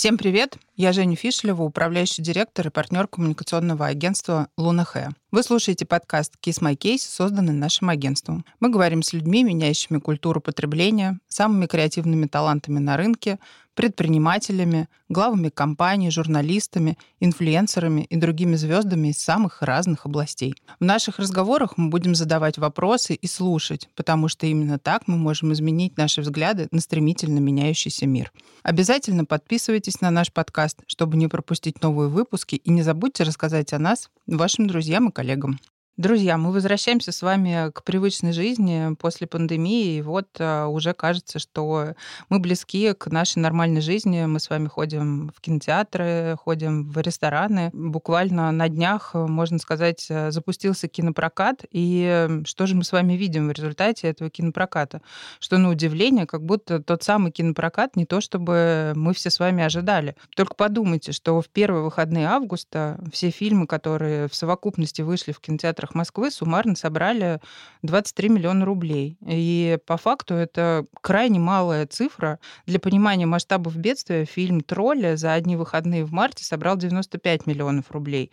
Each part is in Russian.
Всем привет! Я Женя Фишлева, управляющий директор и партнер коммуникационного агентства «Лунахэ». Вы слушаете подкаст «Kiss My Case», созданный нашим агентством. Мы говорим с людьми, меняющими культуру потребления, самыми креативными талантами на рынке, предпринимателями, главами компаний, журналистами, инфлюенсерами и другими звездами из самых разных областей. В наших разговорах мы будем задавать вопросы и слушать, потому что именно так мы можем изменить наши взгляды на стремительно меняющийся мир. Обязательно подписывайтесь на наш подкаст, чтобы не пропустить новые выпуски, и не забудьте рассказать о нас вашим друзьям и коллегам. Друзья, мы возвращаемся с вами к привычной жизни после пандемии, и вот а, уже кажется, что мы близки к нашей нормальной жизни. Мы с вами ходим в кинотеатры, ходим в рестораны. Буквально на днях, можно сказать, запустился кинопрокат, и что же мы с вами видим в результате этого кинопроката? Что, на удивление, как будто тот самый кинопрокат не то, чтобы мы все с вами ожидали. Только подумайте, что в первые выходные августа все фильмы, которые в совокупности вышли в кинотеатрах театрах Москвы суммарно собрали 23 миллиона рублей. И по факту это крайне малая цифра. Для понимания масштабов бедствия фильм «Тролли» за одни выходные в марте собрал 95 миллионов рублей,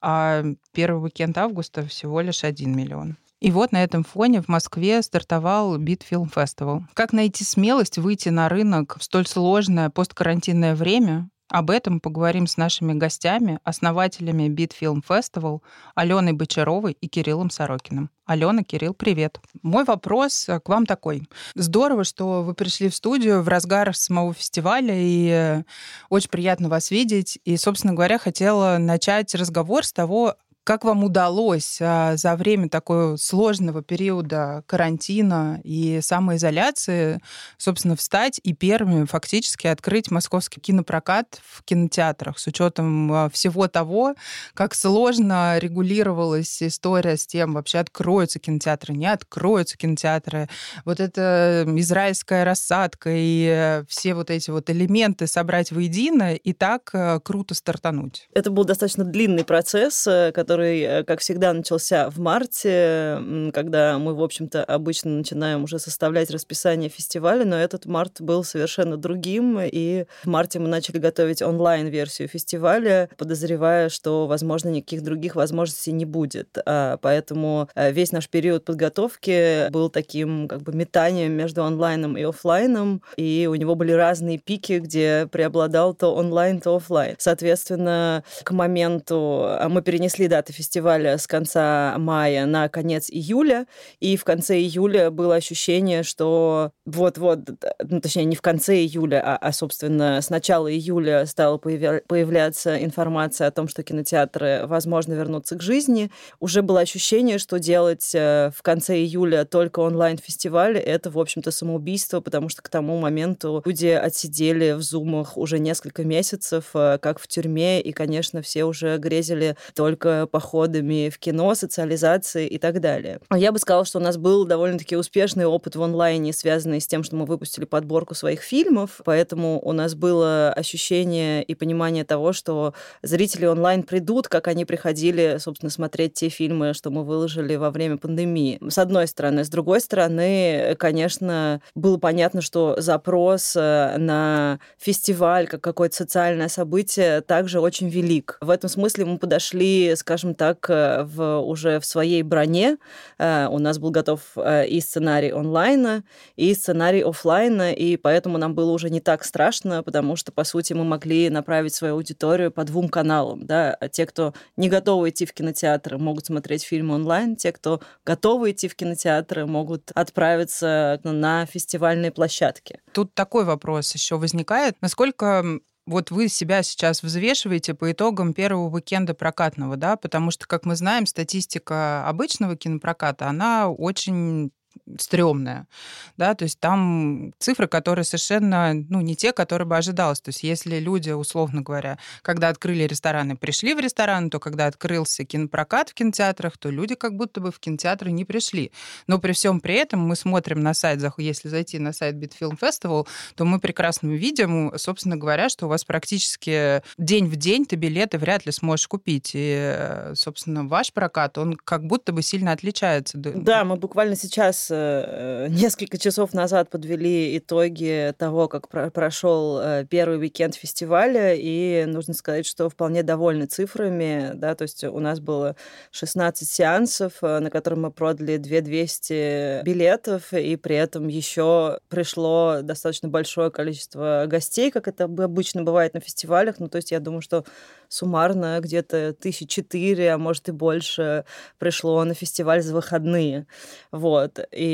а первый уикенд августа всего лишь 1 миллион. И вот на этом фоне в Москве стартовал Битфилм Фестивал. Как найти смелость выйти на рынок в столь сложное посткарантинное время об этом поговорим с нашими гостями, основателями Beat Film Festival Аленой Бочаровой и Кириллом Сорокиным. Алена, Кирилл, привет. Мой вопрос к вам такой. Здорово, что вы пришли в студию в разгар самого фестиваля, и очень приятно вас видеть. И, собственно говоря, хотела начать разговор с того, как вам удалось а, за время такого сложного периода карантина и самоизоляции, собственно, встать и первыми фактически открыть московский кинопрокат в кинотеатрах с учетом а, всего того, как сложно регулировалась история с тем, вообще откроются кинотеатры, не откроются кинотеатры. Вот эта израильская рассадка и все вот эти вот элементы собрать воедино и так а, круто стартануть. Это был достаточно длинный процесс, э, который который, э, как всегда, начался в марте, когда мы, в общем-то, обычно начинаем уже составлять расписание фестиваля, но этот март был совершенно другим, и в марте мы начали готовить онлайн-версию фестиваля, подозревая, что, возможно, никаких других возможностей не будет. А, поэтому э, весь наш период подготовки был таким как бы метанием между онлайном и офлайном, и у него были разные пики, где преобладал то онлайн, то офлайн. Соответственно, к моменту а, мы перенесли даты даты фестиваля с конца мая на конец июля, и в конце июля было ощущение, что вот-вот, ну, точнее, не в конце июля, а, а собственно, с начала июля стала появля- появляться информация о том, что кинотеатры, возможно, вернутся к жизни. Уже было ощущение, что делать э, в конце июля только онлайн-фестиваль — это, в общем-то, самоубийство, потому что к тому моменту люди отсидели в зумах уже несколько месяцев, э, как в тюрьме, и, конечно, все уже грезили только походами в кино, социализацией и так далее. Я бы сказала, что у нас был довольно-таки успешный опыт в онлайне, связанный с тем, что мы выпустили подборку своих фильмов, поэтому у нас было ощущение и понимание того, что зрители онлайн придут, как они приходили, собственно, смотреть те фильмы, что мы выложили во время пандемии. С одной стороны. С другой стороны, конечно, было понятно, что запрос э, на фестиваль, как какое-то социальное событие, также очень велик. В этом смысле мы подошли, скажем, скажем так, э, в, уже в своей броне. Э, у нас был готов э, и сценарий онлайна, и сценарий офлайна, и поэтому нам было уже не так страшно, потому что, по сути, мы могли направить свою аудиторию по двум каналам. Да? А те, кто не готовы идти в кинотеатры, могут смотреть фильмы онлайн, те, кто готовы идти в кинотеатры, могут отправиться на фестивальные площадки. Тут такой вопрос еще возникает. Насколько вот вы себя сейчас взвешиваете по итогам первого уикенда прокатного, да, потому что, как мы знаем, статистика обычного кинопроката, она очень стрёмная, да, то есть там цифры, которые совершенно, ну, не те, которые бы ожидалось. То есть если люди, условно говоря, когда открыли рестораны, пришли в ресторан, то когда открылся кинопрокат в кинотеатрах, то люди как будто бы в кинотеатры не пришли. Но при всем при этом мы смотрим на сайт, если зайти на сайт Bitfilm Festival, то мы прекрасно видим, собственно говоря, что у вас практически день в день ты билеты вряд ли сможешь купить. И, собственно, ваш прокат, он как будто бы сильно отличается. Да, мы буквально сейчас э, несколько часов назад подвели итоги того, как про прошел э, первый уикенд фестиваля, и нужно сказать, что вполне довольны цифрами, да, то есть у нас было 16 сеансов, э, на которые мы продали 2200 билетов, и при этом еще пришло достаточно большое количество гостей, как это обычно бывает на фестивалях, ну, то есть я думаю, что суммарно где-то тысячи четыре, а может и больше пришло на фестиваль за выходные. Вот. И,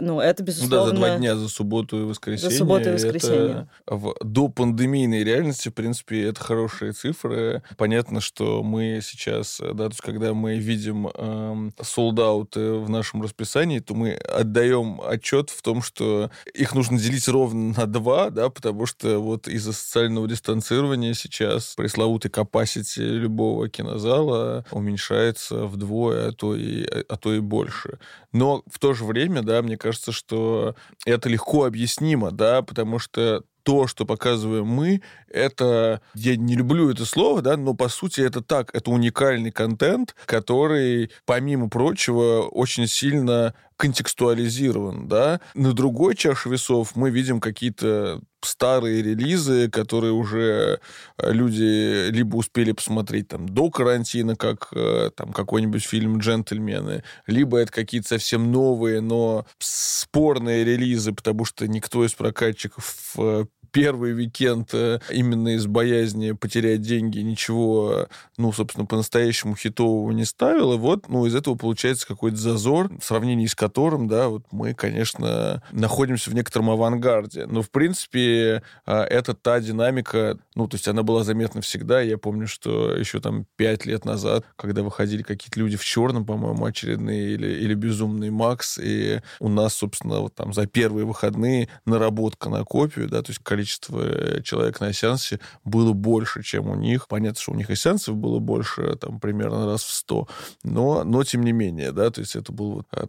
ну, это, безусловно... Ну да, за два дня, за субботу и воскресенье. За субботу и воскресенье. Это в до пандемийной реальности, в принципе, это хорошие цифры. Понятно, что мы сейчас, да, то есть когда мы видим эм, в нашем расписании, то мы отдаем отчет в том, что их нужно делить ровно на два, да, потому что вот из-за социального дистанцирования сейчас пресловутый capacity любого кинозала уменьшается вдвое, а то и, а то и больше. Но в то же время, да, мне кажется, что это легко объяснимо, да, потому что то, что показываем мы, это, я не люблю это слово, да, но по сути это так, это уникальный контент, который, помимо прочего, очень сильно контекстуализирован, да. На другой чаше весов мы видим какие-то старые релизы, которые уже э, люди либо успели посмотреть там до карантина, как э, там какой-нибудь фильм «Джентльмены», либо это какие-то совсем новые, но спорные релизы, потому что никто из прокатчиков э, первый уикенд именно из боязни потерять деньги ничего, ну, собственно, по-настоящему хитового не ставил. И вот, ну, из этого получается какой-то зазор, в сравнении с которым, да, вот мы, конечно, находимся в некотором авангарде. Но, в принципе, а, это та динамика, ну, то есть она была заметна всегда. Я помню, что еще там пять лет назад, когда выходили какие-то люди в черном, по-моему, очередные, или, или безумный Макс, и у нас, собственно, вот там за первые выходные наработка на копию, да, то есть количество э, человек на сеансе было больше, чем у них. Понятно, что у них и сеансов было больше, там, примерно раз в сто, но, но тем не менее, да, то есть это был вот э,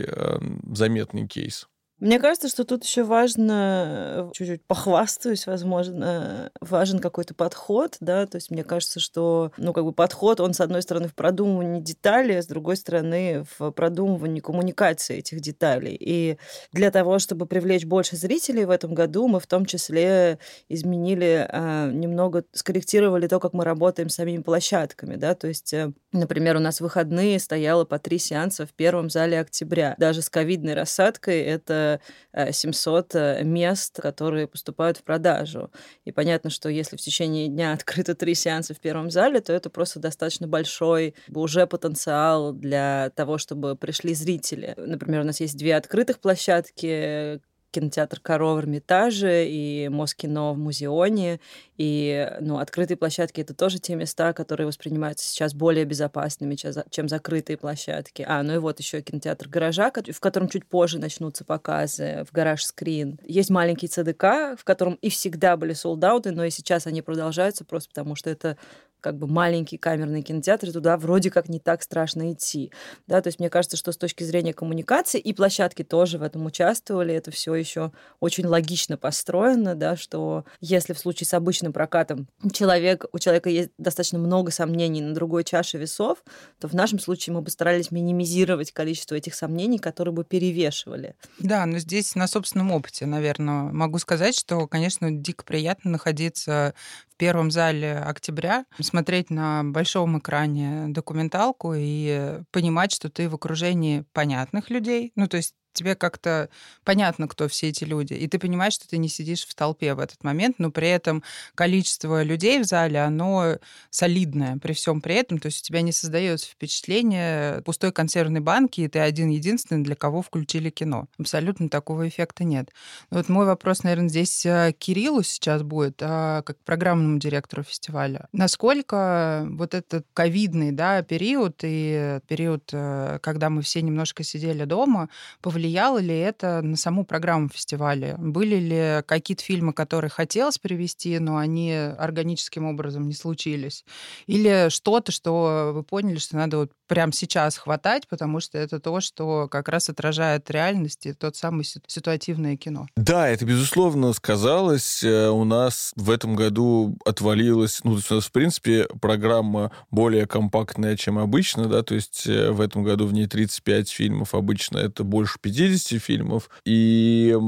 такой э, заметный кейс. Мне кажется, что тут еще важно, э, чуть-чуть похвастаюсь, возможно, важен какой-то подход, да, то есть мне кажется, что, ну, как бы подход, он, с одной стороны, в продумывании деталей, а с другой стороны, в продумывании коммуникации этих деталей. И для того, чтобы привлечь больше зрителей в этом году, мы в том числе изменили, а, немного скорректировали то, как мы работаем с самими площадками, да, то есть, э, например, у нас выходные стояло по три сеанса в первом зале октября. Даже с ковидной рассадкой это 700 э, мест, которые поступают в продажу. И понятно, что если в течение дня открыто три сеанса в первом зале, то это просто достаточно большой уже потенциал для того, чтобы пришли зрители. Например, у нас есть две открытых площадки, кинотеатр «Корова» в Эрмитаже и Москино в Музеоне. И ну, открытые площадки — это тоже те места, которые воспринимаются сейчас более безопасными, чем закрытые площадки. А, ну и вот еще кинотеатр «Гаража», в котором чуть позже начнутся показы, в «Гараж Скрин». Есть маленький ЦДК, в котором и всегда были солдаты, но и сейчас они продолжаются просто потому, что это как бы маленький камерный кинотеатр, туда вроде как не так страшно идти. Да, то есть мне кажется, что с точки зрения коммуникации, и площадки тоже в этом участвовали, это все еще очень логично построено, да, что если в случае с обычным прокатом человек, у человека есть достаточно много сомнений на другой чаше весов, то в нашем случае мы бы старались минимизировать количество этих сомнений, которые бы перевешивали. Да, но здесь на собственном опыте, наверное, могу сказать, что, конечно, дико приятно находиться первом зале октября, смотреть на большом экране документалку и понимать, что ты в окружении понятных людей. Ну, то есть тебе как-то понятно, кто все эти люди, и ты понимаешь, что ты не сидишь в толпе в этот момент, но при этом количество людей в зале, оно солидное при всем при этом, то есть у тебя не создается впечатление пустой консервной банки, и ты один-единственный, для кого включили кино. Абсолютно такого эффекта нет. Вот мой вопрос, наверное, здесь э, Кириллу сейчас будет, а, как программному директору фестиваля. Насколько вот этот ковидный да, период и период, э, когда мы все немножко сидели дома, повлиял повлияло ли это на саму программу фестиваля? Были ли какие-то фильмы, которые хотелось привести, но они органическим образом не случились? Или что-то, что вы поняли, что надо вот прямо сейчас хватать, потому что это то, что как раз отражает реальность и тот самый ситуативное кино. Да, это, безусловно, сказалось. Э, у нас в этом году отвалилась, ну, то есть в принципе, программа более компактная, чем обычно, да, то есть э, в этом году в ней 35 фильмов, обычно это больше 50 фильмов, и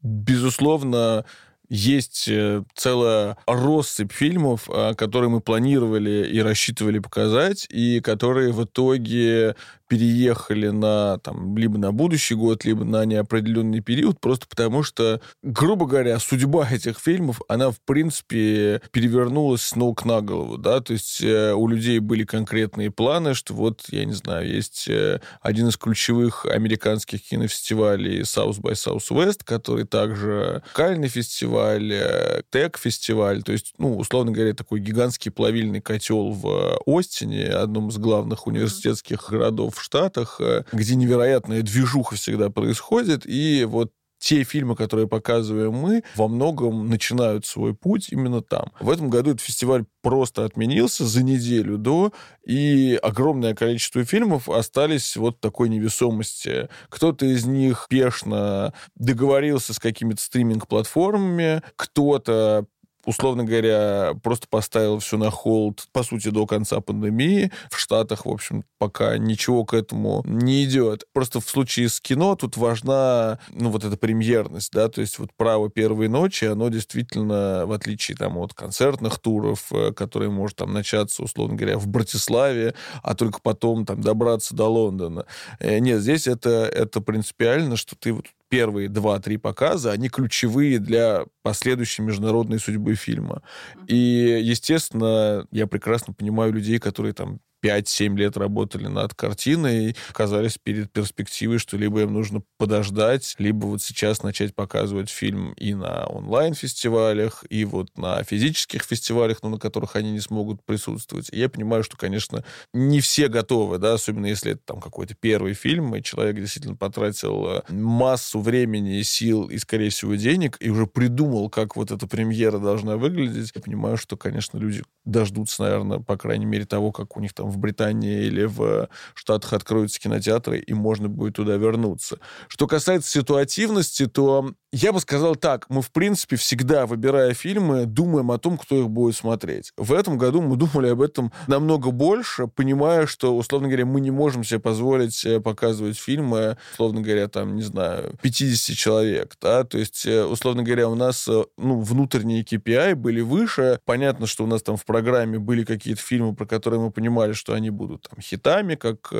безусловно, есть э, целая россыпь фильмов, а, которые мы планировали и рассчитывали показать, и которые в итоге переехали на там, либо на будущий год, либо на неопределенный период, просто потому что, грубо говоря, судьба этих фильмов, она, в принципе, перевернулась с ног на голову, да, то есть э, у людей были конкретные планы, что вот, я не знаю, есть э, один из ключевых американских кинофестивалей South by Southwest, который также кальный фестиваль, э, Тек-фестиваль, то есть, ну, условно говоря, такой гигантский плавильный котел в Остине, одном из главных университетских городов в Штатах, э, где невероятная движуха всегда происходит, и вот те фильмы, которые показываем мы, во многом начинают свой путь именно там. В этом году этот фестиваль просто отменился за неделю до, и огромное количество фильмов остались вот такой невесомости. Кто-то из них пешно договорился с какими-то стриминг-платформами, кто-то условно говоря, просто поставил все на холд, по сути, до конца пандемии. В Штатах, в общем, пока ничего к этому не идет. Просто в случае с кино тут важна, ну, вот эта премьерность, да, то есть вот право первой ночи, оно действительно, в отличие там от концертных туров, э, которые может там начаться, условно говоря, в Братиславе, а только потом там добраться до Лондона. Э, нет, здесь это, это принципиально, что ты вот первые два-три показа, они ключевые для последующей международной судьбы фильма. И, естественно, я прекрасно понимаю людей, которые там 5-7 лет работали над картиной, оказались перед перспективой, что либо им нужно подождать, либо вот сейчас начать показывать фильм и на онлайн-фестивалях, и вот на физических фестивалях, но на которых они не смогут присутствовать. И я понимаю, что, конечно, не все готовы, да, особенно если это там какой-то первый фильм, и человек действительно потратил э, массу времени, сил и, скорее всего, денег, и уже придумал, как вот эта премьера должна выглядеть. Я понимаю, что, конечно, люди дождутся, наверное, по крайней мере, того, как у них там в Британии или в Штатах откроются кинотеатры, и можно будет туда вернуться. Что касается ситуативности, то я бы сказал так, мы, в принципе, всегда, выбирая фильмы, думаем о том, кто их будет смотреть. В этом году мы думали об этом намного больше, понимая, что, условно говоря, мы не можем себе позволить э, показывать фильмы, условно говоря, там, не знаю, 50 человек, да, то есть, э, условно говоря, у нас, э, ну, внутренние KPI были выше, понятно, что у нас там в программе были какие-то фильмы, про которые мы понимали, что они будут там хитами, как,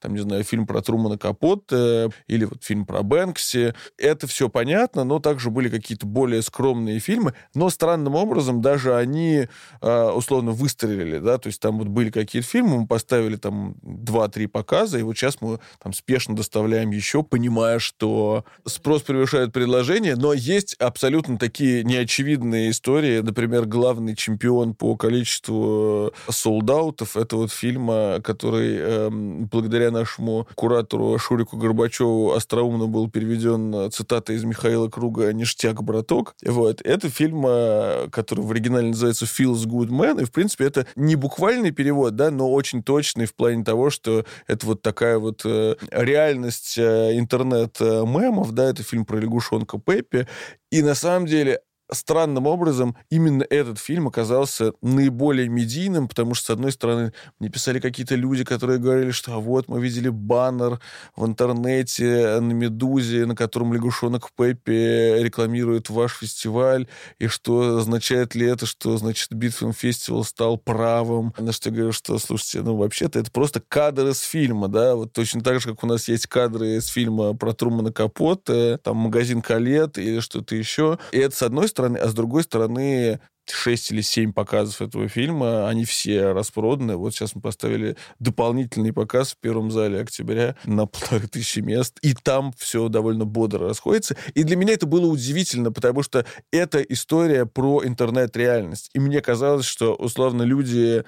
там, не знаю, фильм про Трумана Капот или вот фильм про Бэнкси. Это все понятно, понятно, но также были какие-то более скромные фильмы, но странным образом даже они э, условно выстрелили, да, то есть там вот были какие-то фильмы, мы поставили там 2-3 показа, и вот сейчас мы там спешно доставляем еще, понимая, что спрос превышает предложение, но есть абсолютно такие неочевидные истории, например, главный чемпион по количеству солдаутов, это вот фильм, который э, благодаря нашему куратору Шурику Горбачеву остроумно был переведен цитата из Михаила Круга «Ништяк, браток». Вот. Это фильм, э, который в оригинале называется «Feels Good Man», и, в принципе, это не буквальный перевод, да, но очень точный в плане того, что это вот такая вот э, реальность э, интернет-мемов, да, это фильм про лягушонка Пеппи, и на самом деле странным образом именно этот фильм оказался наиболее медийным, потому что, с одной стороны, мне писали какие-то люди, которые говорили, что а вот мы видели баннер в интернете на «Медузе», на котором лягушонок Пеппи рекламирует ваш фестиваль, и что означает ли это, что, значит, Битфилм Фестивал стал правым. На что я говорю, что, слушайте, ну, вообще-то это просто кадр из фильма, да, вот точно так же, как у нас есть кадры из фильма про Трумана Капота, там «Магазин Калет» или что-то еще. И это, с одной стороны, а с другой стороны, 6 или 7 показов этого фильма, они все распроданы. Вот сейчас мы поставили дополнительный показ в первом зале октября на полторы тысячи мест, и там все довольно бодро расходится. И для меня это было удивительно, потому что это история про интернет-реальность. И мне казалось, что, условно, люди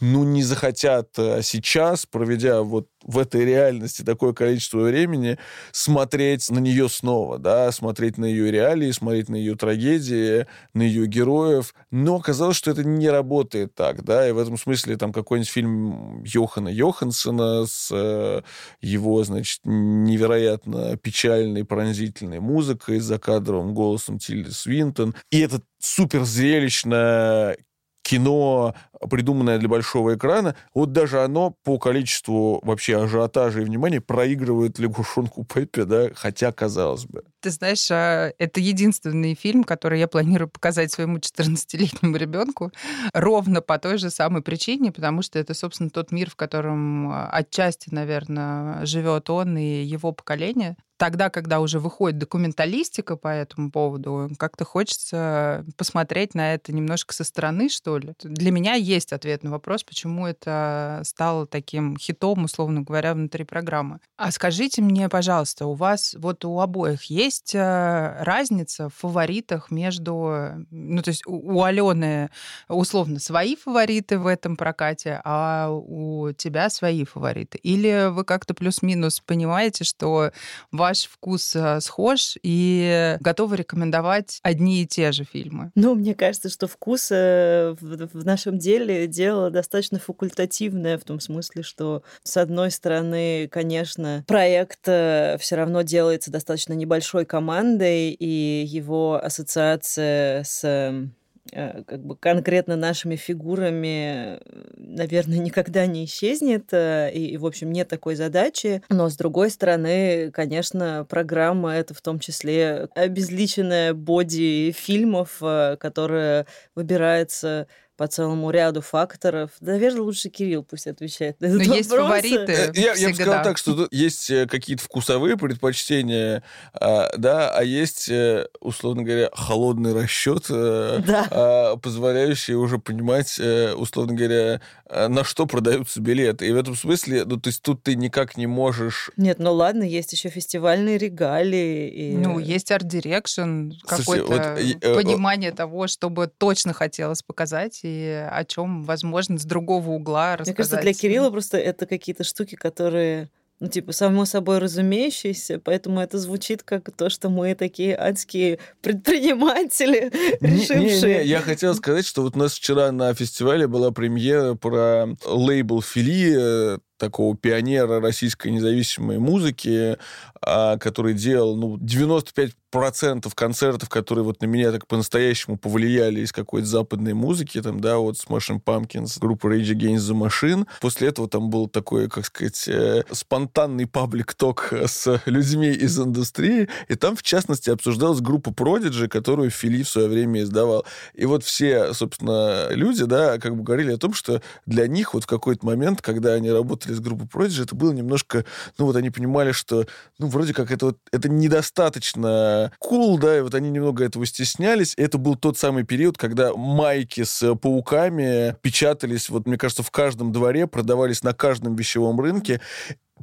ну, не захотят э, сейчас, проведя вот в этой реальности такое количество времени, смотреть на нее снова, да, смотреть на ее реалии, смотреть на ее трагедии, на ее героев. Но оказалось, что это не работает так, да, и в этом смысле там какой-нибудь фильм Йохана Йохансона с э, его, значит, невероятно печальной, пронзительной музыкой, за кадровым голосом Тильды Свинтон, и это супер зрелищное кино, придуманное для большого экрана, вот даже оно по количеству вообще ажиотажа и внимания проигрывает лягушонку Пеппе, да, хотя казалось бы. Ты знаешь, а, это единственный фильм, который я планирую показать своему 14-летнему ребенку ровно по той же самой причине, потому что это, собственно, тот мир, в котором а, отчасти, наверное, живет он и его поколение тогда, когда уже выходит документалистика по этому поводу, как-то хочется посмотреть на это немножко со стороны, что ли. Для меня есть ответ на вопрос, почему это стало таким хитом, условно говоря, внутри программы. А скажите мне, пожалуйста, у вас вот у обоих есть э, разница в фаворитах между... Ну, то есть у Алены условно свои фавориты в этом прокате, а у тебя свои фавориты? Или вы как-то плюс-минус понимаете, что ваш ваш вкус э, схож и готовы рекомендовать одни и те же фильмы? Ну, мне кажется, что вкус э, в нашем деле дело достаточно факультативное, в том смысле, что, с одной стороны, конечно, проект э, все равно делается достаточно небольшой командой, и его ассоциация с Э, как бы конкретно нашими фигурами, э, наверное, никогда не исчезнет. Э, и, в общем, нет такой задачи. Но, с другой стороны, конечно, программа — это в том числе обезличенная боди фильмов, которая выбирается по целому ряду факторов. Наверное, лучше Кирилл пусть отвечает на этот Но есть фавориты э, я, я бы сказал так, что тут есть э, какие-то вкусовые предпочтения, а, да, а есть, э, условно говоря, холодный расчет, да. а, позволяющий уже понимать, условно говоря, на что продаются билеты. И в этом смысле, ну, то есть тут ты никак не можешь... Нет, ну ладно, есть еще фестивальные регалии. И... Ну, есть art direction, какое-то вот, понимание того, чтобы точно хотелось показать, и о чем, возможно, с другого угла рассказать. Мне кажется, для Кирилла просто это какие-то штуки, которые ну, типа, само собой разумеющиеся, поэтому это звучит как то, что мы такие адские предприниматели, решившие... Не, не, я хотел сказать, что вот у нас вчера на фестивале была премьера про лейбл Фили, э, такого пионера российской независимой музыки, а, который делал ну, 95 процентов концертов, которые вот на меня так по-настоящему повлияли из какой-то западной музыки, там, да, вот Smashing Pumpkins, группа Rage Against the Machine. После этого там был такой, как сказать, э, спонтанный паблик-ток с людьми из индустрии, и там, в частности, обсуждалась группа Prodigy, которую Фили в свое время издавал. И вот все, собственно, люди, да, как бы говорили о том, что для них вот в какой-то момент, когда они работали с группой Prodigy, это было немножко, ну вот они понимали, что, ну, вроде как это вот, это недостаточно cool, да, и вот они немного этого стеснялись. Это был тот самый период, когда майки с пауками печатались, вот, мне кажется, в каждом дворе, продавались на каждом вещевом рынке.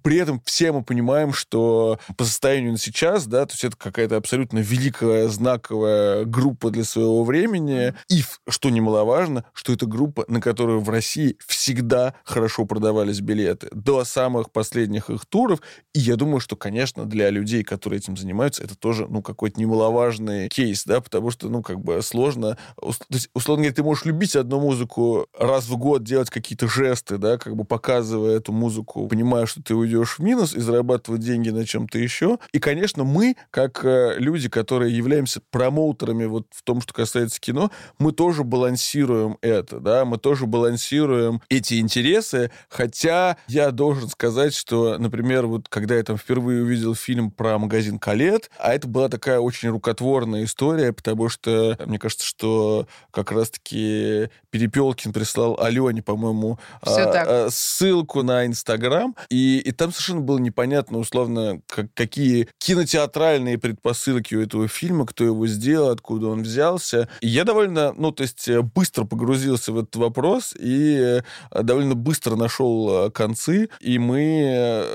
При этом все мы понимаем, что по состоянию на сейчас, да, то есть это какая-то абсолютно великая, знаковая группа для своего времени. И, что немаловажно, что это группа, на которую в России всегда хорошо продавались билеты. До самых последних их туров. И я думаю, что, конечно, для людей, которые этим занимаются, это тоже, ну, какой-то немаловажный кейс, да, потому что, ну, как бы сложно. То есть, условно говоря, ты можешь любить одну музыку раз в год, делать какие-то жесты, да, как бы показывая эту музыку, понимая, что ты уйдешь в минус и зарабатывать деньги на чем-то еще. И, конечно, мы, как э, люди, которые являемся промоутерами вот в том, что касается кино, мы тоже балансируем это, да, мы тоже балансируем эти интересы, хотя я должен сказать, что, например, вот когда я там впервые увидел фильм про магазин Калет, а это была такая очень рукотворная история, потому что мне кажется, что как раз-таки Перепелкин прислал Алене, по-моему, а, а, ссылку на Инстаграм, и, и там совершенно было непонятно, условно, как, какие кинотеатральные предпосылки у этого фильма, кто его сделал, откуда он взялся. И я довольно, ну, то есть э, быстро погрузился в этот вопрос и э, довольно быстро нашел концы, и мы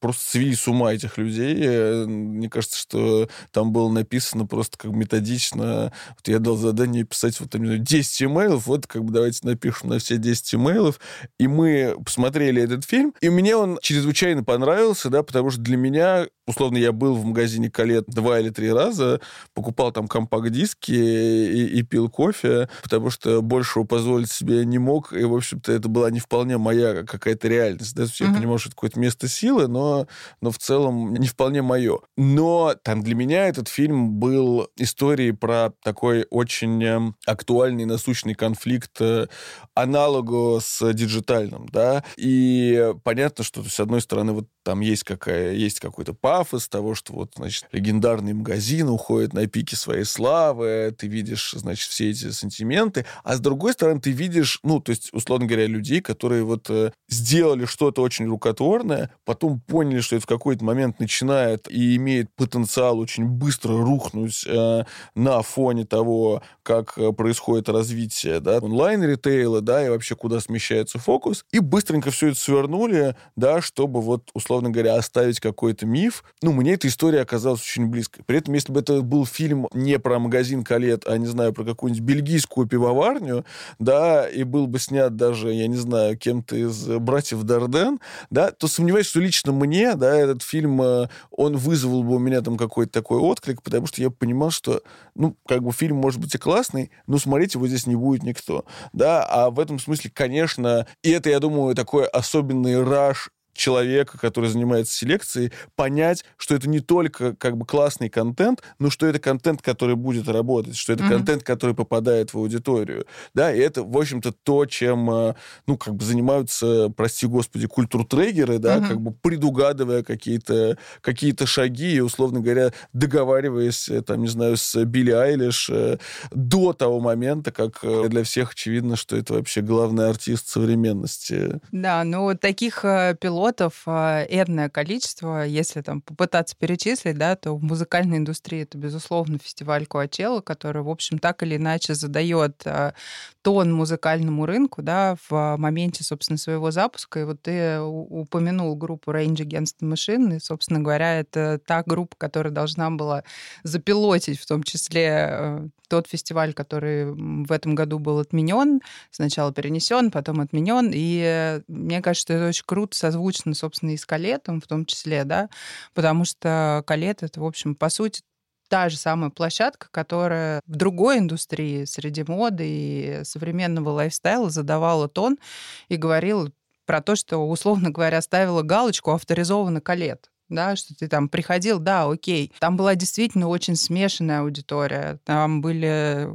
просто свели с ума этих людей. Мне кажется, что там было написано просто как методично. Вот я дал задание писать вот там, 10 имейлов, вот как бы давайте напишем на все 10 имейлов. И мы посмотрели этот фильм, и мне он чрезвычайно понравился, да, потому что для меня условно, я был в магазине Калет два или три раза, покупал там компакт-диски и, и пил кофе, потому что большего позволить себе не мог, и, в общем-то, это была не вполне моя какая-то реальность. Да? Я mm-hmm. понимал, что это какое-то место силы, но, но в целом не вполне мое. Но там для меня этот фильм был историей про такой очень эм, актуальный, насущный конфликт э, аналогу с диджитальным, да, и понятно, что, с одной стороны, вот там есть, какая, есть какой-то пафос того, что вот, значит, легендарный магазин уходит на пике своей славы, ты видишь, значит, все эти сантименты, а с другой стороны ты видишь, ну, то есть, условно говоря, людей, которые вот э, сделали что-то очень рукотворное, потом поняли, что это в какой-то момент начинает и имеет потенциал очень быстро рухнуть э, на фоне того, как э, происходит развитие, да, онлайн-ритейла, да, и вообще куда смещается фокус, и быстренько все это свернули, да, чтобы вот, условно говоря, оставить какой-то миф. Ну, мне эта история оказалась очень близкой. При этом, если бы это был фильм не про магазин Калет, а, не знаю, про какую-нибудь бельгийскую пивоварню, да, и был бы снят даже, я не знаю, кем-то из братьев Дарден, да, то сомневаюсь, что лично мне, да, этот фильм, э, он вызвал бы у меня там какой-то такой отклик, потому что я понимал, что, ну, как бы фильм может быть и классный, но смотреть его здесь не будет никто, да, а в этом смысле, конечно, и это, я думаю, такой особенный раш человека, который занимается селекцией, понять, что это не только как бы классный контент, но что это контент, который будет работать, что это mm-hmm. контент, который попадает в аудиторию. Да, и это, в общем-то, то, чем, э, ну, как бы занимаются, прости господи, культуртрегеры, да, mm-hmm. как бы предугадывая какие-то какие шаги и, условно говоря, договариваясь, э, там, не знаю, с Билли Айлиш э, до того момента, как для всех очевидно, что это вообще главный артист современности. Да, ну, таких пилотов пилотов а, энное количество. Если там попытаться перечислить, да, то в музыкальной индустрии это, безусловно, фестиваль Коачелла, который, в общем, так или иначе задает а, тон музыкальному рынку, да, в моменте, собственно, своего запуска. И вот ты упомянул группу Range Against the Machine, и, собственно говоря, это та группа, которая должна была запилотить в том числе э, тот фестиваль, который в этом году был отменен, сначала перенесен, потом отменен. И э, мне кажется, что это очень круто созвучно, собственно, и с Калетом в том числе, да, потому что Калет — это, в общем, по сути, та же самая площадка, которая в другой индустрии, среди моды и современного лайфстайла задавала тон и говорила про то, что, условно говоря, ставила галочку «авторизованный калет» да, что ты там приходил, да, окей. Там была действительно очень смешанная аудитория. Там были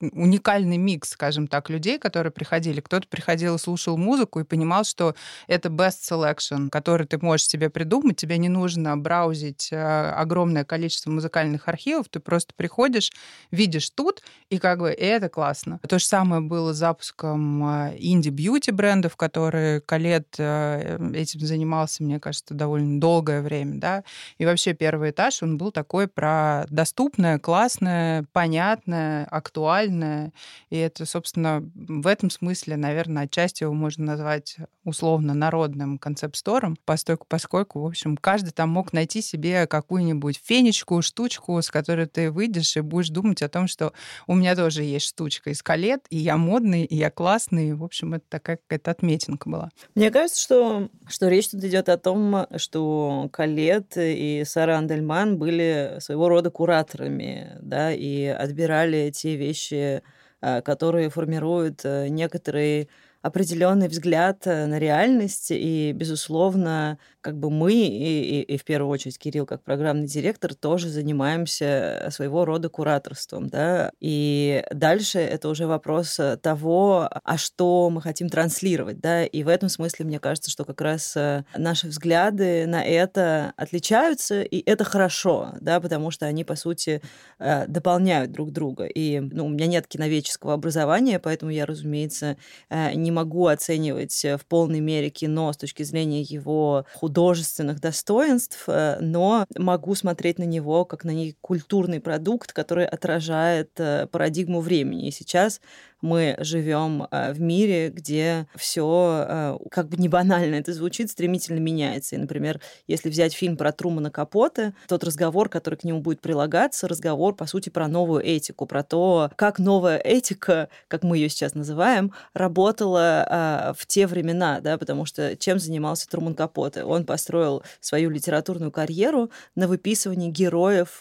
уникальный микс, скажем так, людей, которые приходили. Кто-то приходил и слушал музыку и понимал, что это best selection, который ты можешь себе придумать. Тебе не нужно браузить э, огромное количество музыкальных архивов. Ты просто приходишь, видишь тут, и как бы и это классно. То же самое было с запуском э, инди-бьюти брендов, которые Калет э, этим занимался, мне кажется, довольно долгое время время, да. И вообще первый этаж, он был такой про доступное, классное, понятное, актуальное. И это, собственно, в этом смысле, наверное, отчасти его можно назвать условно народным концепт-стором, постольку, поскольку, в общем, каждый там мог найти себе какую-нибудь фенечку, штучку, с которой ты выйдешь и будешь думать о том, что у меня тоже есть штучка из колет, и я модный, и я классный. И, в общем, это такая какая-то отметинка была. Мне кажется, что, что речь тут идет о том, что колет лет и Сара Андельман были своего рода кураторами, да, и отбирали те вещи, а, которые формируют э, некоторые определенный взгляд э, на реальность, и, безусловно, как бы мы, и, и, и в первую очередь Кирилл, как программный директор, тоже занимаемся своего рода кураторством, да, и дальше это уже вопрос э, того, а что мы хотим транслировать, да, и в этом смысле мне кажется, что как раз э, наши взгляды на это отличаются, и это хорошо, да, потому что они, по сути, дополняют друг друга, и, ну, у меня нет киноведческого образования, поэтому я, разумеется, не не могу оценивать в полной мере кино с точки зрения его художественных достоинств, но могу смотреть на него как на некий культурный продукт, который отражает парадигму времени. И сейчас мы живем в мире, где все, как бы не банально это звучит, стремительно меняется. И, например, если взять фильм про Трумана Капоте, тот разговор, который к нему будет прилагаться, разговор, по сути, про новую этику, про то, как новая этика, как мы ее сейчас называем, работала а, в те времена, да, потому что чем занимался Труман Капоте? Он построил свою литературную карьеру на выписывании героев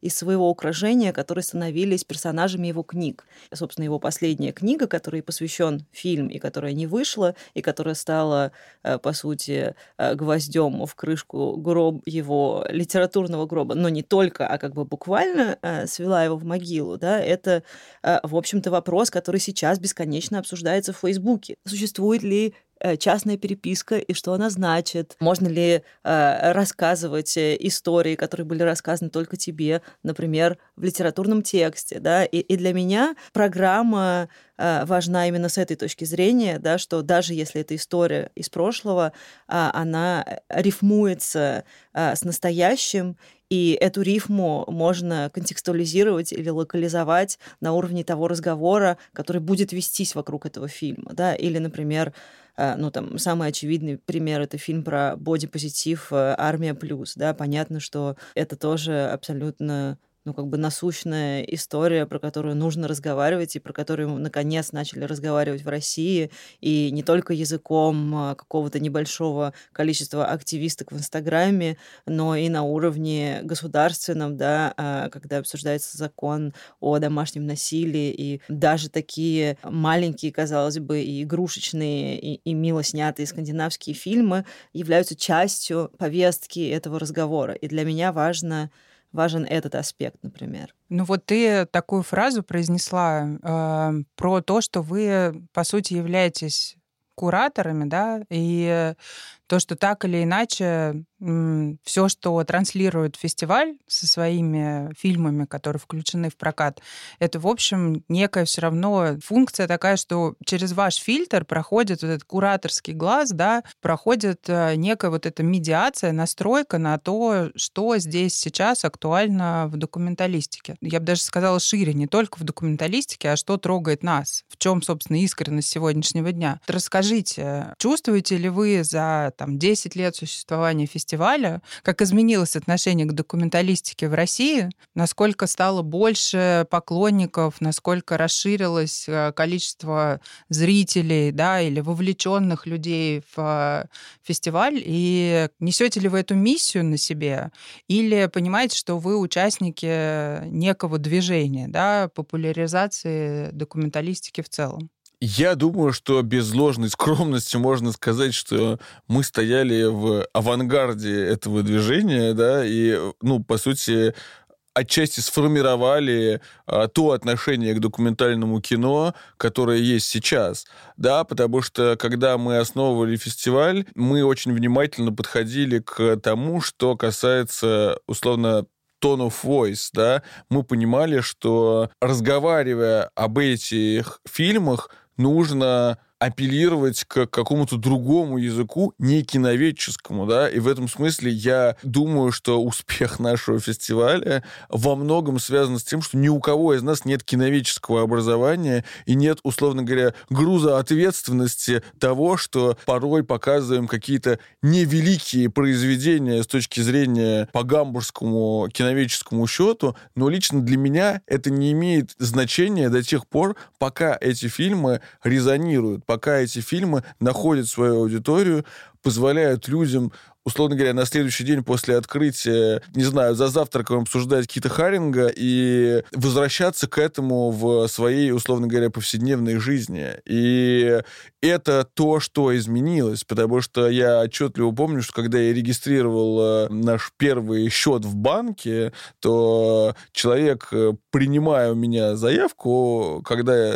из своего окружения, которые становились персонажами его книг. Собственно, его последняя книга, которой посвящен фильм, и которая не вышла, и которая стала, а, по сути, а, гвоздем в крышку гроб его литературного гроба, но не только, а как бы буквально а, свела его в могилу, да, это, в общем-то, вопрос, который сейчас бесконечно обсуждается в Фейсбуке. Существует ли Э, частная переписка и что она значит. Можно ли э, рассказывать э, истории, которые были рассказаны только тебе, например, в литературном тексте. Да? И, и для меня программа э, важна именно с этой точки зрения, да, что даже если эта история из прошлого, э, она рифмуется э, с настоящим, и эту рифму можно контекстуализировать или локализовать на уровне того разговора, который будет вестись вокруг этого фильма. Да? Или, например, Э, ну, там, самый очевидный пример — это фильм про бодипозитив э, «Армия плюс», да, понятно, что это тоже абсолютно ну, как бы насущная история, про которую нужно разговаривать, и про которую мы, наконец, начали разговаривать в России, и не только языком а, какого-то небольшого количества активисток в Инстаграме, но и на уровне государственном, да, а, когда обсуждается закон о домашнем насилии, и даже такие маленькие, казалось бы, и игрушечные, и, и мило снятые скандинавские фильмы являются частью повестки этого разговора. И для меня важно важен этот аспект, например. Ну вот ты такую фразу произнесла э, про то, что вы, по сути, являетесь кураторами, да, и то, что так или иначе все, что транслирует фестиваль со своими фильмами, которые включены в прокат, это, в общем, некая все равно функция такая, что через ваш фильтр проходит вот этот кураторский глаз, да, проходит э, некая вот эта медиация, настройка на то, что здесь сейчас актуально в документалистике. Я бы даже сказала шире, не только в документалистике, а что трогает нас, в чем, собственно, искренность сегодняшнего дня. Расскажите, чувствуете ли вы за там, 10 лет существования фестиваля, как изменилось отношение к документалистике в России, насколько стало больше поклонников, насколько расширилось э, количество зрителей да, или вовлеченных людей в э, фестиваль, и несете ли вы эту миссию на себе, или понимаете, что вы участники некого движения, да, популяризации документалистики в целом? Я думаю, что без ложной скромности можно сказать, что мы стояли в авангарде этого движения, да, и, ну, по сути, отчасти сформировали а, то отношение к документальному кино, которое есть сейчас, да, потому что когда мы основывали фестиваль, мы очень внимательно подходили к тому, что касается условно tone of voice, да, мы понимали, что разговаривая об этих фильмах, нужно апеллировать к какому-то другому языку, не киноведческому, да, и в этом смысле я думаю, что успех нашего фестиваля во многом связан с тем, что ни у кого из нас нет киноведческого образования и нет, условно говоря, груза ответственности того, что порой показываем какие-то невеликие произведения с точки зрения по гамбургскому киноведческому счету, но лично для меня это не имеет значения до тех пор, пока эти фильмы резонируют, пока эти фильмы находят свою аудиторию, позволяют людям условно говоря, на следующий день после открытия, не знаю, за завтраком обсуждать Кита Харинга и возвращаться к этому в своей, условно говоря, повседневной жизни. И это то, что изменилось, потому что я отчетливо помню, что когда я регистрировал э, наш первый счет в банке, то человек, э, принимая у меня заявку, когда я,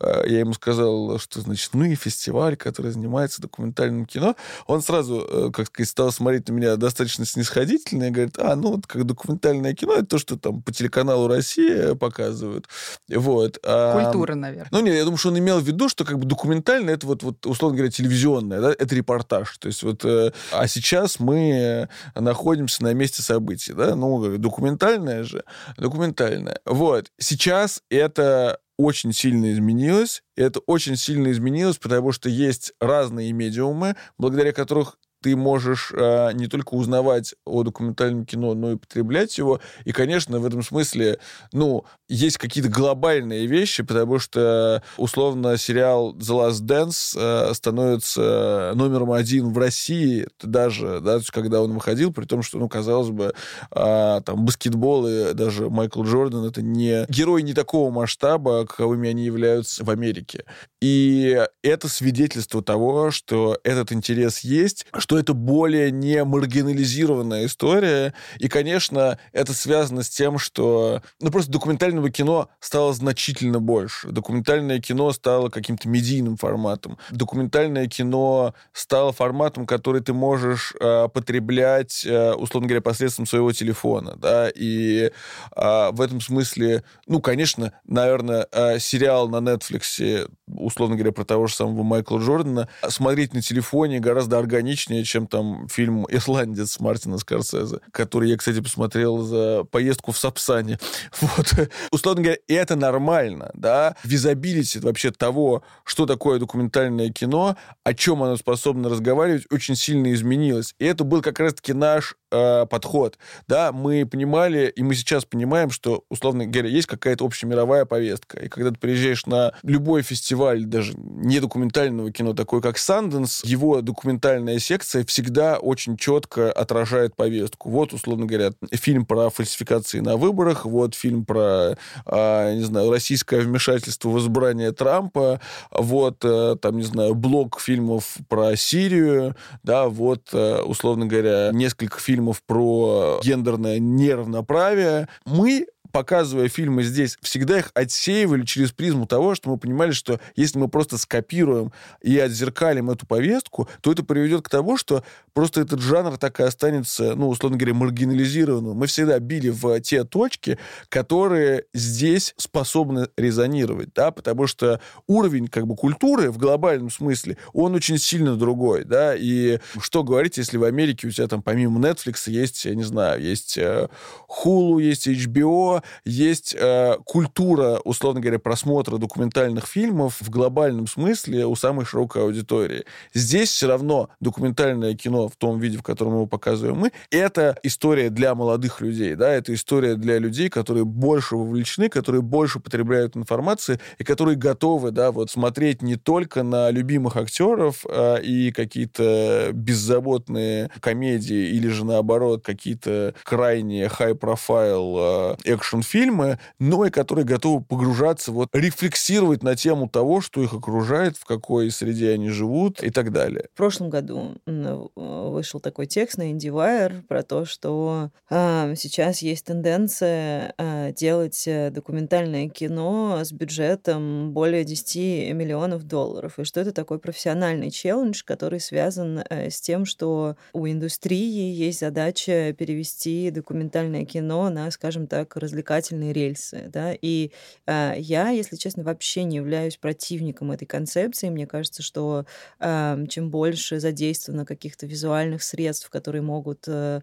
э, я ему сказал, что, значит, мы фестиваль, который занимается документальным кино, он сразу, как сказать, стал смотреть на меня достаточно снисходительно и говорит, а, ну, вот как документальное кино, это то, что там по телеканалу Россия показывают. Вот. А, Культура, наверное. Ну, нет, я думаю, что он имел в виду, что как бы документальное, это вот, вот условно говоря, телевизионное, да, это репортаж. То есть вот, э, а сейчас мы находимся на месте событий, да, ну, документальное же, документальное. Вот. Сейчас это очень сильно изменилось. И это очень сильно изменилось, потому что есть разные медиумы, благодаря которых ты можешь э, не только узнавать о документальном кино, но и потреблять его. И, конечно, в этом смысле, ну, есть какие-то глобальные вещи, потому что, условно, сериал The Last Dance э, становится номером один в России даже, да, когда он выходил, при том, что, ну, казалось бы, э, там, баскетбол и даже Майкл Джордан это не герои не такого масштаба, каковыми они являются в Америке. И это свидетельство того, что этот интерес есть, что это более не маргинализированная история. И, конечно, это связано с тем, что ну, просто документального кино стало значительно больше. Документальное кино стало каким-то медийным форматом. Документальное кино стало форматом, который ты можешь э, потреблять, э, условно говоря, посредством своего телефона. Да? И э, в этом смысле, ну, конечно, наверное, э, сериал на Netflix, условно говоря, про того же самого Майкла Джордана, смотреть на телефоне гораздо органичнее, сложнее, чем там фильм «Ирландец» Мартина Скорсезе, который я, кстати, посмотрел за поездку в Сапсане. Вот. Условно говоря, это нормально, да? Визабилити вообще того, что такое документальное кино, о чем оно способно разговаривать, очень сильно изменилось. И это был как раз-таки наш э, подход. Да, мы понимали, и мы сейчас понимаем, что, условно говоря, есть какая-то общемировая повестка. И когда ты приезжаешь на любой фестиваль, даже не документального кино, такой как Санденс, его документальная секция всегда очень четко отражает повестку. Вот, условно говоря, фильм про фальсификации на выборах, вот фильм про, э, не знаю, российское вмешательство в избрание Трампа, вот, э, там, не знаю, блок фильмов про Сирию, да, вот, э, условно говоря, несколько фильмов про гендерное неравноправие, мы показывая фильмы здесь, всегда их отсеивали через призму того, что мы понимали, что если мы просто скопируем и отзеркалим эту повестку, то это приведет к тому, что просто этот жанр так и останется, ну, условно говоря, маргинализированным. Мы всегда били в те точки, которые здесь способны резонировать, да, потому что уровень как бы культуры в глобальном смысле, он очень сильно другой, да, и что говорить, если в Америке у тебя там помимо Netflix есть, я не знаю, есть э, Hulu, есть HBO, есть э, культура, условно говоря, просмотра документальных фильмов в глобальном смысле у самой широкой аудитории. Здесь все равно документальное кино в том виде, в котором его показываем мы, это история для молодых людей, да, это история для людей, которые больше вовлечены, которые больше потребляют информации и которые готовы, да, вот смотреть не только на любимых актеров а, и какие-то беззаботные комедии или же наоборот какие-то крайне high-profile экшн экшн-фильмы, но и которые готовы погружаться, вот, рефлексировать на тему того, что их окружает, в какой среде они живут и так далее. В прошлом году вышел такой текст на IndieWire про то, что э, сейчас есть тенденция э, делать э, документальное кино с бюджетом более 10 миллионов долларов, и что это такой профессиональный челлендж, который связан э, с тем, что у индустрии есть задача перевести документальное кино на, скажем так, развлекательное развлекательные рельсы, да, и э, я, если честно, вообще не являюсь противником этой концепции. Мне кажется, что э, чем больше задействовано каких-то визуальных средств, которые могут э,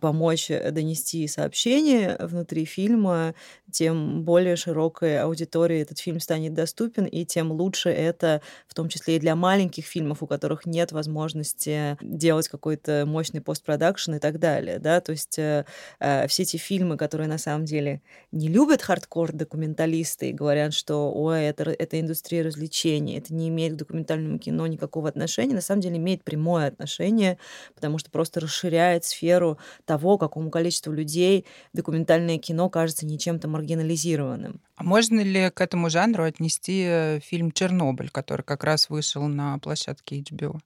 помочь донести сообщение внутри фильма, тем более широкой аудитории этот фильм станет доступен, и тем лучше это, в том числе и для маленьких фильмов, у которых нет возможности делать какой-то мощный постпродакшн и так далее, да, то есть э, э, все эти фильмы, которые на самом деле не любят хардкор-документалисты и говорят, что ой, это, это индустрия развлечений, это не имеет к документальному кино никакого отношения, на самом деле имеет прямое отношение, потому что просто расширяет сферу того, какому количеству людей документальное кино кажется не чем-то маргинализированным. А можно ли к этому жанру отнести э, фильм «Чернобыль», который как раз вышел на площадке HBO?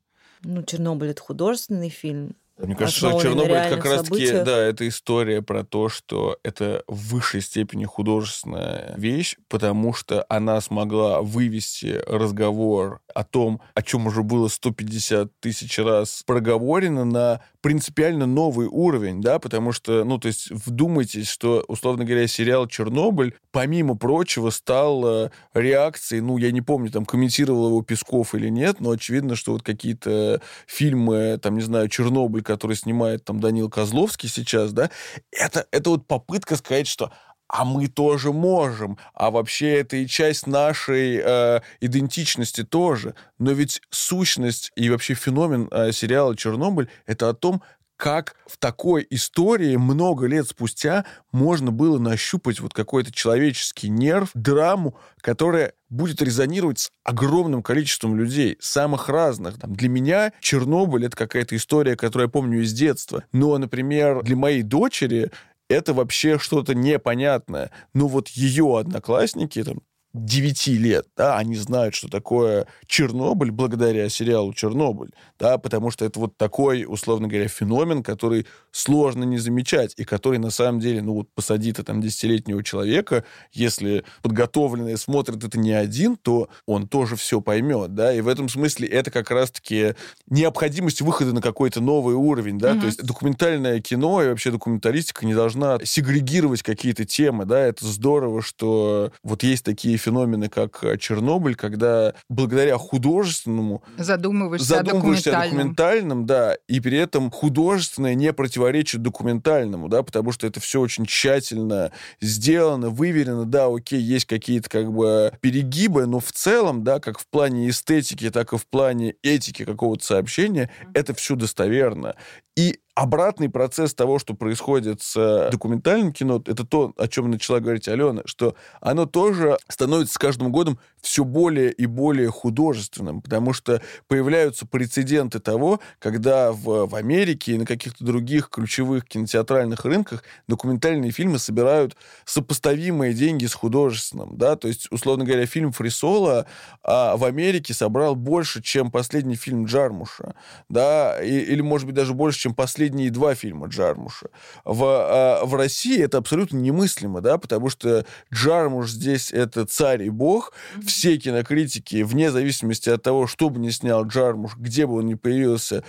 Ну, «Чернобыль» — это художественный фильм, Мне кажется, что Чернобыль как раз-таки, да, это история про то, что это в высшей степени художественная вещь, потому что она смогла вывести разговор о том, о чем уже было 150 тысяч раз проговорено, на принципиально новый уровень, да, потому что, ну, то есть вдумайтесь, что, условно говоря, сериал «Чернобыль», помимо прочего, стал э, реакцией, ну, я не помню, там, комментировал его Песков или нет, но очевидно, что вот какие-то фильмы, там, не знаю, «Чернобыль», который снимает там Данил Козловский сейчас, да, это, это вот попытка сказать, что а мы тоже можем, а вообще это и часть нашей э, идентичности тоже. Но ведь сущность и вообще феномен э, сериала «Чернобыль» — это о том, как в такой истории много лет спустя можно было нащупать вот какой-то человеческий нерв, драму, которая будет резонировать с огромным количеством людей, самых разных. Там, для меня Чернобыль — это какая-то история, которую я помню из детства. Но, например, для моей дочери это вообще что-то непонятное. Ну вот ее одноклассники, там, 9 лет, да, они знают, что такое Чернобыль благодаря сериалу «Чернобыль», да, потому что это вот такой, условно говоря, феномен, который сложно не замечать, и который на самом деле, ну вот посади ты там десятилетнего человека, если подготовленный смотрит это не один, то он тоже все поймет, да, и в этом смысле это как раз-таки необходимость выхода на какой-то новый уровень, да, mm-hmm. то есть документальное кино и вообще документалистика не должна сегрегировать какие-то темы, да, это здорово, что вот есть такие феномены, как э, Чернобыль, когда благодаря художественному... Задумываешься, задумываешься о документальном. о документальном, да, и при этом художественное не противоречит документальному, да, потому что это все очень тщательно сделано, выверено, да, окей, есть какие-то как бы перегибы, но в целом, да, как в плане эстетики, так и в плане этики какого-то сообщения, mm-hmm. это все достоверно. И обратный процесс того, что происходит с э, документальным кино, это то, о чем начала говорить Алена, что оно тоже становится с каждым годом все более и более художественным, потому что появляются прецеденты того, когда в, в Америке и на каких-то других ключевых кинотеатральных рынках документальные фильмы собирают сопоставимые деньги с художественным, да, то есть, условно говоря, фильм Фрисола а, в Америке собрал больше, чем последний фильм Джармуша, да, и, или, может быть, даже больше, чем последний последние два фильма Джармуша. В, а, в России это абсолютно немыслимо, да, потому что Джармуш здесь это царь и бог. Все кинокритики, вне зависимости от того, что бы ни снял Джармуш, где бы он ни появился,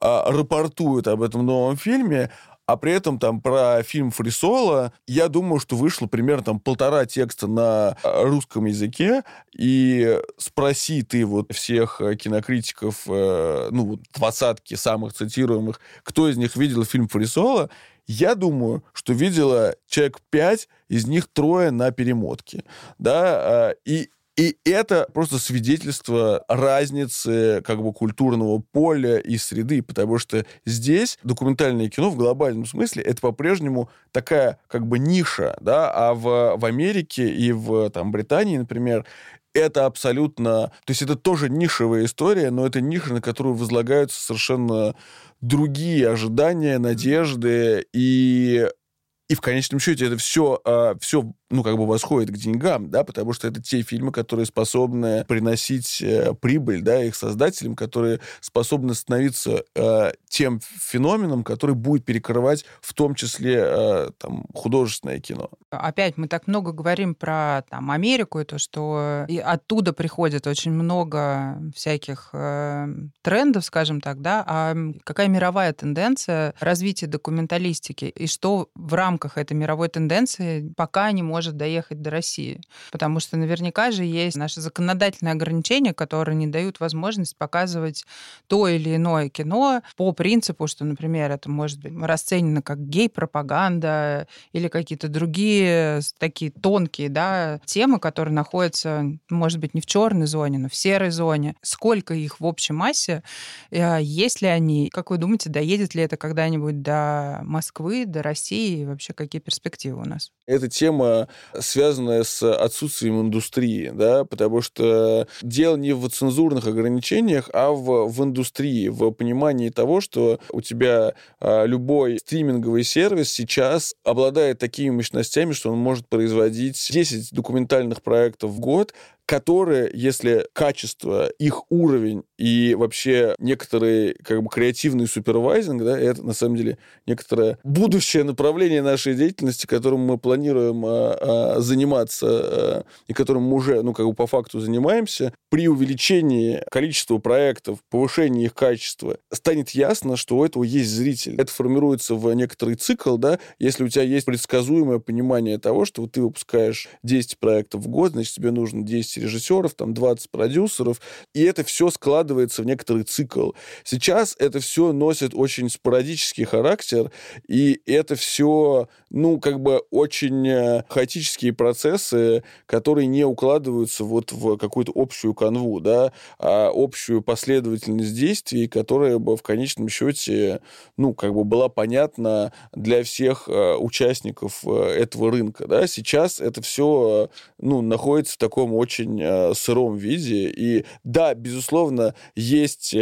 а, рапортуют об этом новом фильме, а при этом там про фильм Фрисола, я думаю, что вышло примерно там полтора текста на э, русском языке, и спроси ты вот всех э, кинокритиков, э, ну, двадцатки самых цитируемых, кто из них видел фильм Фрисола, я думаю, что видела человек пять, из них трое на перемотке. Да, и и это просто свидетельство разницы как бы культурного поля и среды, потому что здесь документальное кино в глобальном смысле это по-прежнему такая как бы ниша, да, а в, в Америке и в там, Британии, например, это абсолютно... То есть это тоже нишевая история, но это ниша, на которую возлагаются совершенно другие ожидания, надежды, и и в конечном счете это все, а, все ну, как бы восходит к деньгам, да, потому что это те фильмы, которые способны приносить э, прибыль, да, их создателям, которые способны становиться э, тем феноменом, который будет перекрывать в том числе э, там, художественное кино. Опять мы так много говорим про там, Америку, и то, что и оттуда приходит очень много всяких э, трендов, скажем так, да, а какая мировая тенденция развития документалистики, и что в рамках этой мировой тенденции пока не может доехать до России. Потому что наверняка же есть наши законодательные ограничения, которые не дают возможность показывать то или иное кино по принципу, что, например, это может быть расценено как гей-пропаганда или какие-то другие такие тонкие да, темы, которые находятся, может быть, не в черной зоне, но в серой зоне. Сколько их в общей массе? Э, есть ли они? Как вы думаете, доедет ли это когда-нибудь до Москвы, до России? Вообще какие перспективы у нас? Эта тема связанная с отсутствием индустрии, да, потому что дело не в цензурных ограничениях, а в, в индустрии, в понимании того, что у тебя а, любой стриминговый сервис сейчас обладает такими мощностями, что он может производить 10 документальных проектов в год, которые, если качество, их уровень и вообще некоторые как бы креативный супервайзинг, да, это на самом деле некоторое будущее направление нашей деятельности, которым мы планируем а, а, заниматься а, и которым мы уже, ну, как бы по факту занимаемся, при увеличении количества проектов, повышении их качества, станет ясно, что у этого есть зритель. Это формируется в некоторый цикл, да, если у тебя есть предсказуемое понимание того, что вот ты выпускаешь 10 проектов в год, значит, тебе нужно 10 режиссеров, там 20 продюсеров, и это все складывается в некоторый цикл. Сейчас это все носит очень спорадический характер, и это все, ну, как бы очень э, хаотические процессы, которые не укладываются вот в какую-то общую канву, да, а общую последовательность действий, которая бы в конечном счете, ну, как бы была понятна для всех э, участников э, этого рынка, да. Сейчас это все, ну, находится в таком очень сыром виде, и да, безусловно, есть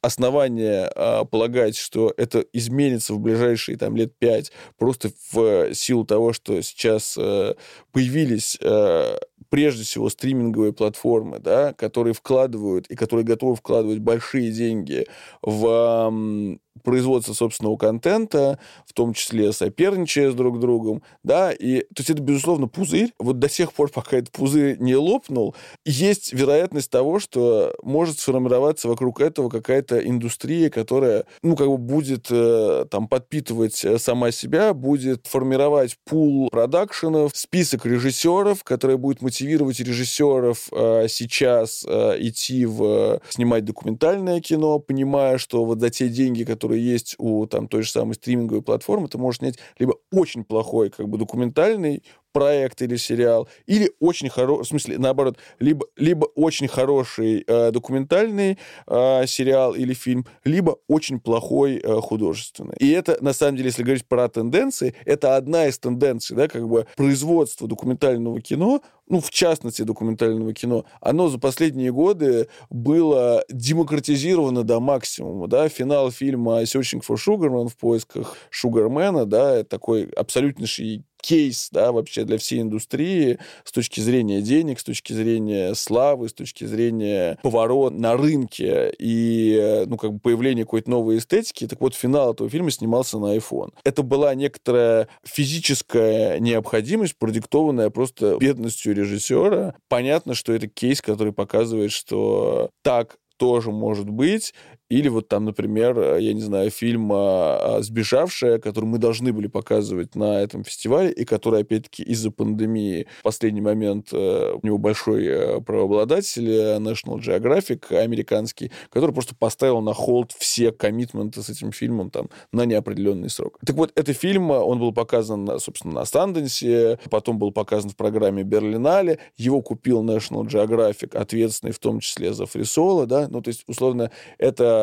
основания полагать, что это изменится в ближайшие там лет пять, просто в силу того, что сейчас э, появились э, прежде всего стриминговые платформы, да, которые вкладывают и которые готовы вкладывать большие деньги в производства собственного контента, в том числе соперничая с друг другом, да, и то есть это, безусловно, пузырь. Вот до тех пор, пока этот пузырь не лопнул, есть вероятность того, что может сформироваться вокруг этого какая-то индустрия, которая, ну, как бы будет э, там подпитывать э, сама себя, будет формировать пул продакшенов, список режиссеров, который будет мотивировать режиссеров э, сейчас идти в снимать документальное кино, понимая, что вот за те деньги, которые которые есть у там, той же самой стриминговой платформы, ты можешь снять либо очень плохой как бы документальный проект или сериал, или очень хороший, в смысле, наоборот, либо, либо очень хороший э, документальный э, сериал или фильм, либо очень плохой э, художественный. И это, на самом деле, если говорить про тенденции, это одна из тенденций, да, как бы производство документального кино, ну, в частности, документального кино, оно за последние годы было демократизировано до максимума, да, финал фильма «Searching for Sugarman» в поисках Шугармена, да, такой абсолютнейший кейс, да, вообще для всей индустрии с точки зрения денег, с точки зрения славы, с точки зрения поворота на рынке и, ну, как бы появления какой-то новой эстетики. Так вот, финал этого фильма снимался на iPhone. Это была некоторая физическая необходимость, продиктованная просто бедностью режиссера. Понятно, что это кейс, который показывает, что так тоже может быть. Или вот там, например, э, я не знаю, фильм а, а, «Сбежавшая», который мы должны были показывать на этом фестивале, и который, опять-таки, из-за пандемии в последний момент э, у него большой э, правообладатель National Geographic американский, который просто поставил на холд все коммитменты с этим фильмом там на неопределенный срок. Так вот, этот фильм, он был показан, собственно, на Станденсе, потом был показан в программе Берлинале, его купил National Geographic, ответственный в том числе за Фрисола, да, ну, то есть, условно, это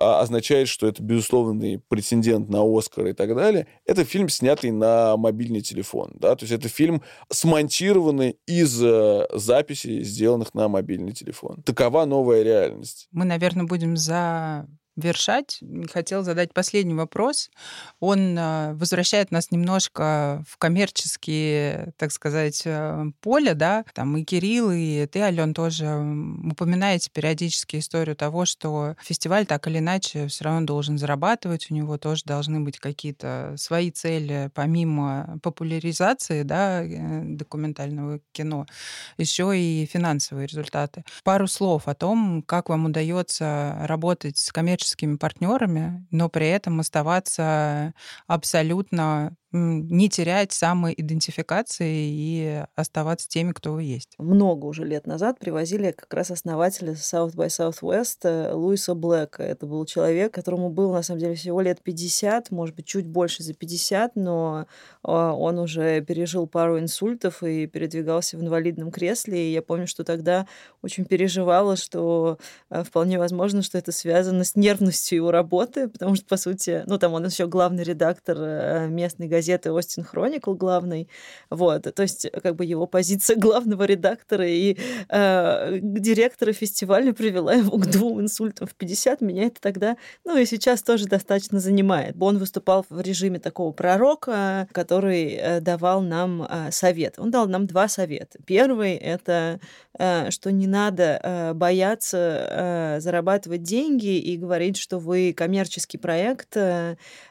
а, означает, что это безусловный претендент на Оскар и так далее. Это фильм, снятый на мобильный телефон. Да? То есть это фильм, смонтированный из э, записей, сделанных на мобильный телефон. Такова новая реальность. Мы, наверное, будем за вершать, хотел задать последний вопрос. Он э, возвращает нас немножко в коммерческие, так сказать, э, поле, да. Там и Кирилл, и ты, Ален, тоже упоминаете периодически историю того, что фестиваль так или иначе все равно должен зарабатывать, у него тоже должны быть какие-то свои цели, помимо популяризации, да, э, документального кино, еще и финансовые результаты. Пару слов о том, как вам удается работать с коммерческими коммерческими партнерами, но при этом оставаться абсолютно не терять самоидентификации и оставаться теми, кто вы есть. Много уже лет назад привозили как раз основателя South by Southwest э, Луиса Блэка. Это был человек, которому было, на самом деле, всего лет 50, может быть, чуть больше за 50, но а, он уже пережил пару инсультов и передвигался в инвалидном кресле. И я помню, что тогда очень переживала, что э, вполне возможно, что это связано с нервностью его работы, потому что, по сути, ну, там он еще главный редактор э, местной газеты газеты Остин Хроникл главный. Вот. То есть как бы его позиция главного редактора и э, директора фестиваля привела его к двум инсультам в 50. Меня это тогда, ну и сейчас тоже достаточно занимает. Он выступал в режиме такого пророка, который э, давал нам э, совет. Он дал нам два совета. Первый — это э, что не надо э, бояться э, зарабатывать деньги и говорить, что вы коммерческий проект.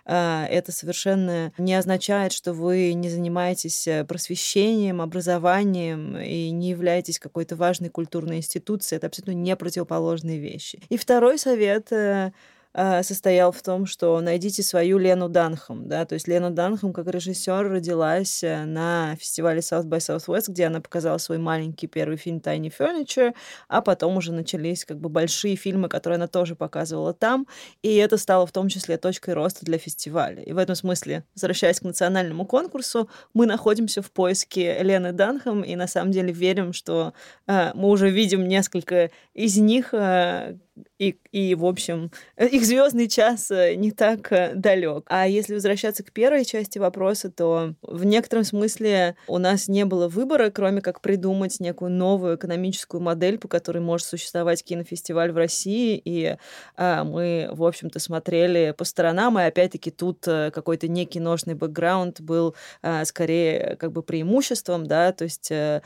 Э, э, это совершенно не означает, что вы не занимаетесь э, просвещением, образованием и не являетесь какой-то важной культурной институцией. Это абсолютно не противоположные вещи. И второй совет а, состоял в том, что найдите свою Лену Данхам, да, то есть Лена Данхам как режиссер родилась э, на фестивале South by Southwest, где она показала свой маленький первый фильм Tiny Furniture, а потом уже начались как бы большие фильмы, которые она тоже показывала там, и это стало в том числе точкой роста для фестиваля. И в этом смысле, возвращаясь к национальному конкурсу, мы находимся в поиске Лены Данхам, и на самом деле верим, что э, мы уже видим несколько из них, э, и, и, в общем, их звездный час э, не так э, далек. А если возвращаться к первой части вопроса, то в некотором смысле у нас не было выбора, кроме как придумать некую новую экономическую модель, по которой может существовать кинофестиваль в России. И а, мы, в общем-то, смотрели по сторонам, и опять-таки тут э, какой-то некий ножный бэкграунд был а, скорее как бы преимуществом, да, то есть а,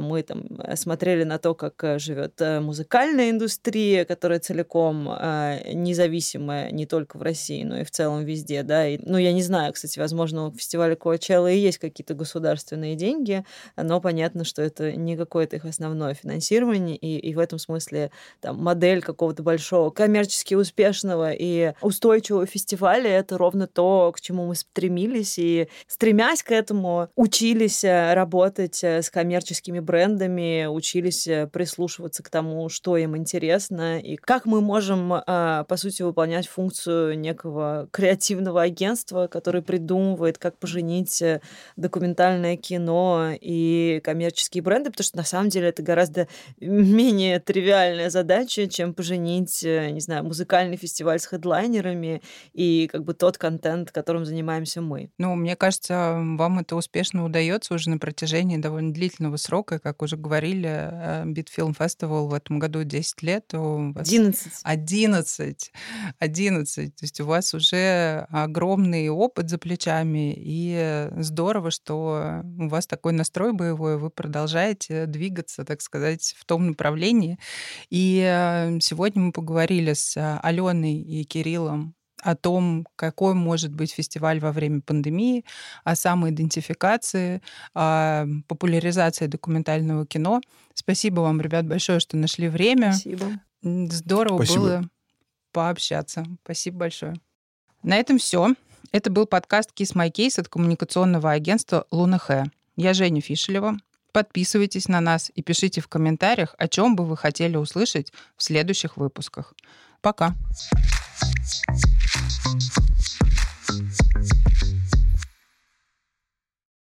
мы там смотрели на то, как живет музыкальная индустрия, которая целиком э, независимая не только в России, но и в целом везде, да. И, ну, я не знаю, кстати, возможно, у фестиваля Коачелла и есть какие-то государственные деньги, но понятно, что это не какое-то их основное финансирование, и, и в этом смысле там модель какого-то большого коммерчески успешного и устойчивого фестиваля — это ровно то, к чему мы стремились, и стремясь к этому, учились э, работать э, с коммерческими брендами, учились э, прислушиваться к тому, что им интересно, и как мы можем, а, по сути, выполнять функцию некого креативного агентства, который придумывает, как поженить э, документальное кино и коммерческие бренды, потому что на самом деле это гораздо менее тривиальная задача, чем поженить, э, не знаю, музыкальный фестиваль с хедлайнерами и как бы тот контент, которым занимаемся мы. Ну, мне кажется, вам это успешно удается уже на протяжении довольно длительного срока, как уже говорили, Битфилм э, Фестивал в этом году 10 лет, вас... 11. 11. 11. То есть у вас уже огромный опыт за плечами, и здорово, что у вас такой настрой боевой, вы продолжаете двигаться, так сказать, в том направлении. И э, сегодня мы поговорили с Аленой и Кириллом о том, какой может быть фестиваль во время пандемии, о самоидентификации, о популяризации документального кино. Спасибо вам, ребят, большое, что нашли время. Спасибо. Здорово Спасибо. было пообщаться. Спасибо большое. На этом все. Это был подкаст Kiss My Case от коммуникационного агентства Лунахэ. Я Женя Фишелева. Подписывайтесь на нас и пишите в комментариях, о чем бы вы хотели услышать в следующих выпусках. Пока. Thank you